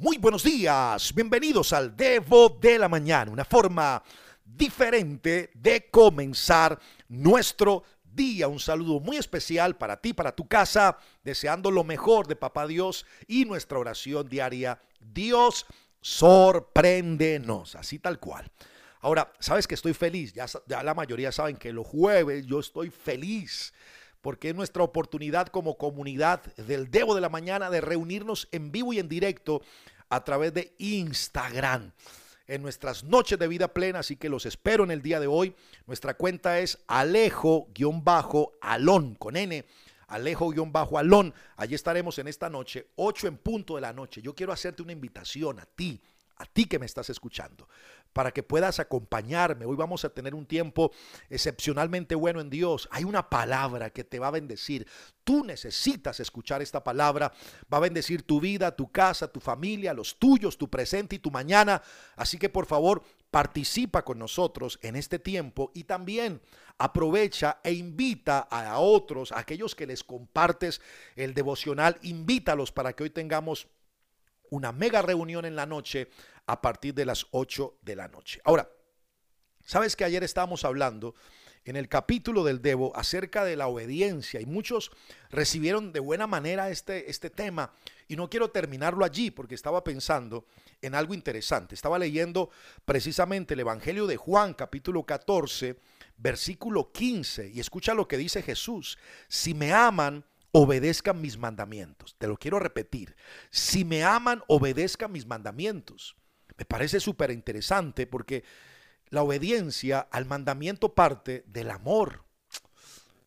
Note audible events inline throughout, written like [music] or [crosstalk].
Muy buenos días, bienvenidos al Devo de la Mañana, una forma diferente de comenzar nuestro día. Un saludo muy especial para ti, para tu casa, deseando lo mejor de Papá Dios y nuestra oración diaria. Dios, sorpréndenos, así tal cual. Ahora, sabes que estoy feliz, ya, ya la mayoría saben que los jueves yo estoy feliz porque es nuestra oportunidad como comunidad del Devo de la Mañana de reunirnos en vivo y en directo a través de Instagram en nuestras noches de vida plena, así que los espero en el día de hoy. Nuestra cuenta es alejo-alón con N. Alejo-alón. Allí estaremos en esta noche, 8 en punto de la noche. Yo quiero hacerte una invitación a ti, a ti que me estás escuchando, para que puedas acompañarme. Hoy vamos a tener un tiempo excepcionalmente bueno en Dios. Hay una palabra que te va a bendecir. Tú necesitas escuchar esta palabra. Va a bendecir tu vida, tu casa, tu familia, los tuyos, tu presente y tu mañana. Así que por favor, participa con nosotros en este tiempo y también aprovecha e invita a otros, a aquellos que les compartes el devocional, invítalos para que hoy tengamos una mega reunión en la noche a partir de las 8 de la noche. Ahora, sabes que ayer estábamos hablando en el capítulo del Debo acerca de la obediencia y muchos recibieron de buena manera este, este tema y no quiero terminarlo allí porque estaba pensando en algo interesante. Estaba leyendo precisamente el Evangelio de Juan capítulo 14 versículo 15 y escucha lo que dice Jesús. Si me aman, obedezcan mis mandamientos. Te lo quiero repetir. Si me aman, obedezcan mis mandamientos. Me parece súper interesante porque la obediencia al mandamiento parte del amor.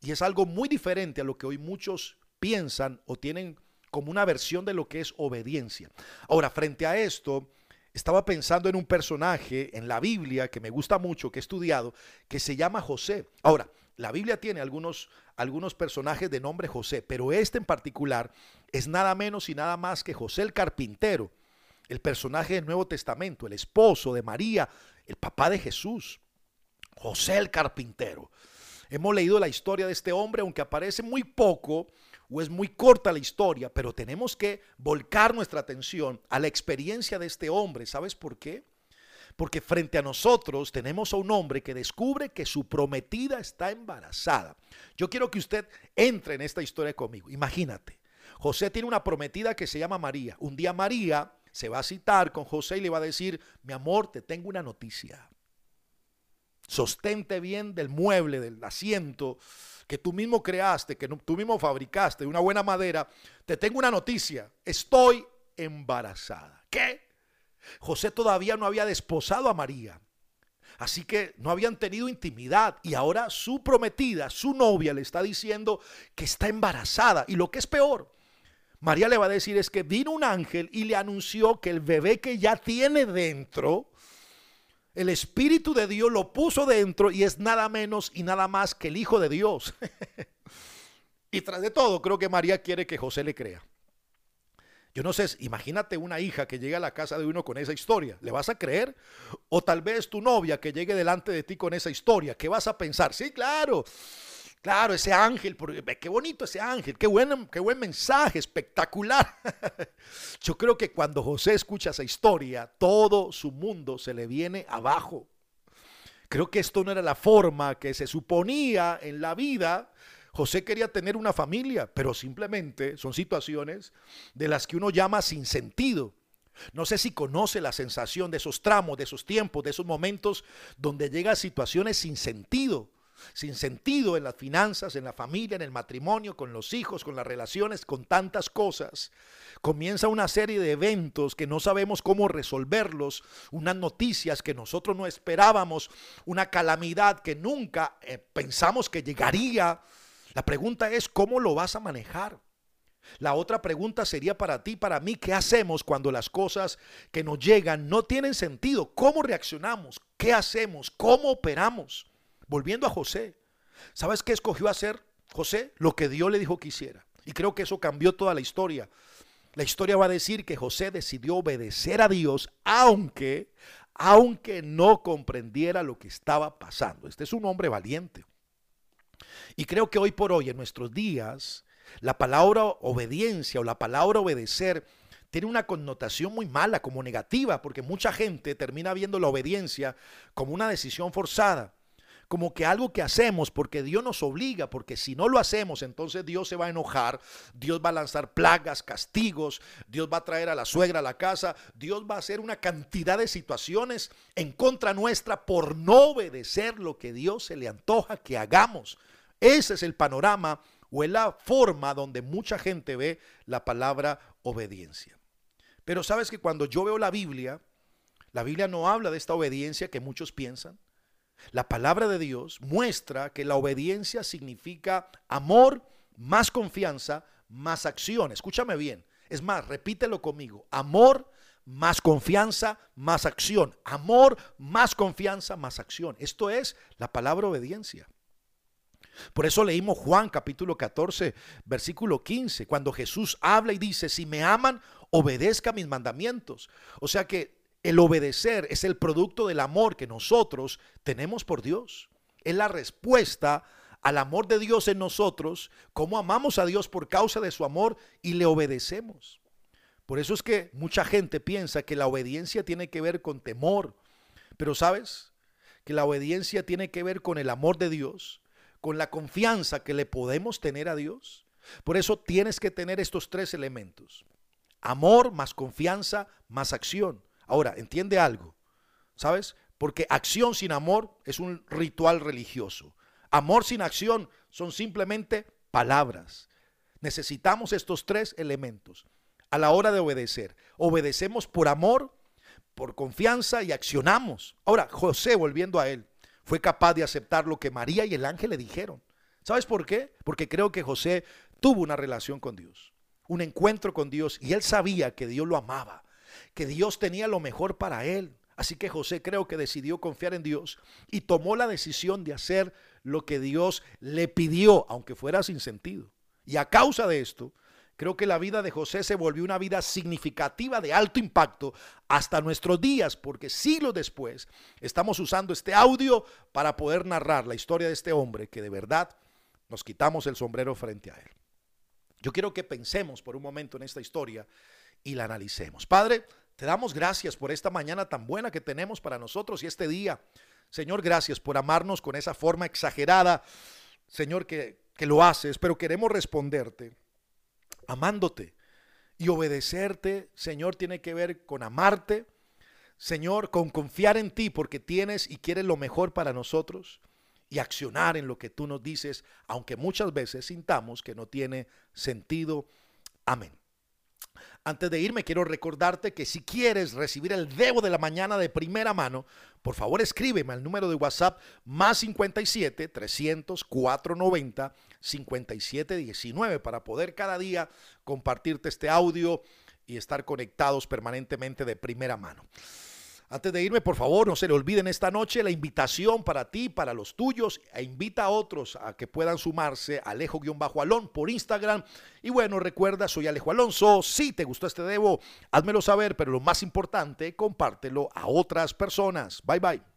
Y es algo muy diferente a lo que hoy muchos piensan o tienen como una versión de lo que es obediencia. Ahora, frente a esto, estaba pensando en un personaje en la Biblia que me gusta mucho, que he estudiado, que se llama José. Ahora, la Biblia tiene algunos, algunos personajes de nombre José, pero este en particular es nada menos y nada más que José el carpintero, el personaje del Nuevo Testamento, el esposo de María, el papá de Jesús, José el carpintero. Hemos leído la historia de este hombre, aunque aparece muy poco o es muy corta la historia, pero tenemos que volcar nuestra atención a la experiencia de este hombre. ¿Sabes por qué? Porque frente a nosotros tenemos a un hombre que descubre que su prometida está embarazada. Yo quiero que usted entre en esta historia conmigo. Imagínate, José tiene una prometida que se llama María. Un día María se va a citar con José y le va a decir, mi amor, te tengo una noticia. Sostente bien del mueble, del asiento que tú mismo creaste, que tú mismo fabricaste de una buena madera. Te tengo una noticia. Estoy embarazada. ¿Qué? José todavía no había desposado a María. Así que no habían tenido intimidad y ahora su prometida, su novia, le está diciendo que está embarazada. Y lo que es peor, María le va a decir es que vino un ángel y le anunció que el bebé que ya tiene dentro, el Espíritu de Dios lo puso dentro y es nada menos y nada más que el Hijo de Dios. [laughs] y tras de todo, creo que María quiere que José le crea. Yo no sé, imagínate una hija que llega a la casa de uno con esa historia. ¿Le vas a creer? O tal vez tu novia que llegue delante de ti con esa historia. ¿Qué vas a pensar? Sí, claro. Claro, ese ángel, qué bonito ese ángel, qué buen, qué buen mensaje, espectacular. [laughs] Yo creo que cuando José escucha esa historia, todo su mundo se le viene abajo. Creo que esto no era la forma que se suponía en la vida José quería tener una familia, pero simplemente son situaciones de las que uno llama sin sentido. No sé si conoce la sensación de esos tramos, de esos tiempos, de esos momentos donde llega a situaciones sin sentido. Sin sentido en las finanzas, en la familia, en el matrimonio, con los hijos, con las relaciones, con tantas cosas. Comienza una serie de eventos que no sabemos cómo resolverlos, unas noticias que nosotros no esperábamos, una calamidad que nunca eh, pensamos que llegaría la pregunta es, ¿cómo lo vas a manejar? La otra pregunta sería para ti, para mí, ¿qué hacemos cuando las cosas que nos llegan no tienen sentido? ¿Cómo reaccionamos? ¿Qué hacemos? ¿Cómo operamos? Volviendo a José, ¿sabes qué escogió hacer José? Lo que Dios le dijo que hiciera. Y creo que eso cambió toda la historia. La historia va a decir que José decidió obedecer a Dios, aunque, aunque no comprendiera lo que estaba pasando. Este es un hombre valiente. Y creo que hoy por hoy, en nuestros días, la palabra obediencia o la palabra obedecer tiene una connotación muy mala, como negativa, porque mucha gente termina viendo la obediencia como una decisión forzada como que algo que hacemos porque Dios nos obliga, porque si no lo hacemos, entonces Dios se va a enojar, Dios va a lanzar plagas, castigos, Dios va a traer a la suegra a la casa, Dios va a hacer una cantidad de situaciones en contra nuestra por no obedecer lo que Dios se le antoja que hagamos. Ese es el panorama o es la forma donde mucha gente ve la palabra obediencia. Pero sabes que cuando yo veo la Biblia, la Biblia no habla de esta obediencia que muchos piensan. La palabra de Dios muestra que la obediencia significa amor más confianza más acción. Escúchame bien. Es más, repítelo conmigo. Amor más confianza más acción. Amor más confianza más acción. Esto es la palabra obediencia. Por eso leímos Juan capítulo 14, versículo 15, cuando Jesús habla y dice, si me aman, obedezca mis mandamientos. O sea que el obedecer es el producto del amor que nosotros tenemos por Dios. Es la respuesta al amor de Dios en nosotros, cómo amamos a Dios por causa de su amor y le obedecemos. Por eso es que mucha gente piensa que la obediencia tiene que ver con temor, pero sabes que la obediencia tiene que ver con el amor de Dios, con la confianza que le podemos tener a Dios. Por eso tienes que tener estos tres elementos. Amor más confianza más acción. Ahora, entiende algo, ¿sabes? Porque acción sin amor es un ritual religioso. Amor sin acción son simplemente palabras. Necesitamos estos tres elementos a la hora de obedecer. Obedecemos por amor, por confianza y accionamos. Ahora, José, volviendo a él, fue capaz de aceptar lo que María y el ángel le dijeron. ¿Sabes por qué? Porque creo que José tuvo una relación con Dios, un encuentro con Dios y él sabía que Dios lo amaba que Dios tenía lo mejor para él. Así que José creo que decidió confiar en Dios y tomó la decisión de hacer lo que Dios le pidió, aunque fuera sin sentido. Y a causa de esto, creo que la vida de José se volvió una vida significativa de alto impacto hasta nuestros días, porque siglos después estamos usando este audio para poder narrar la historia de este hombre que de verdad nos quitamos el sombrero frente a él. Yo quiero que pensemos por un momento en esta historia y la analicemos. Padre, te damos gracias por esta mañana tan buena que tenemos para nosotros y este día. Señor, gracias por amarnos con esa forma exagerada, Señor, que, que lo haces, pero queremos responderte amándote. Y obedecerte, Señor, tiene que ver con amarte, Señor, con confiar en ti porque tienes y quieres lo mejor para nosotros y accionar en lo que tú nos dices, aunque muchas veces sintamos que no tiene sentido. Amén. Antes de irme, quiero recordarte que si quieres recibir el Debo de la Mañana de primera mano, por favor escríbeme al número de WhatsApp más 57 300 490 57 19 para poder cada día compartirte este audio y estar conectados permanentemente de primera mano. Antes de irme, por favor, no se le olviden esta noche la invitación para ti, para los tuyos, e invita a otros a que puedan sumarse a Alejo-Alón por Instagram. Y bueno, recuerda, soy Alejo Alonso. Si te gustó este debo, házmelo saber, pero lo más importante, compártelo a otras personas. Bye bye.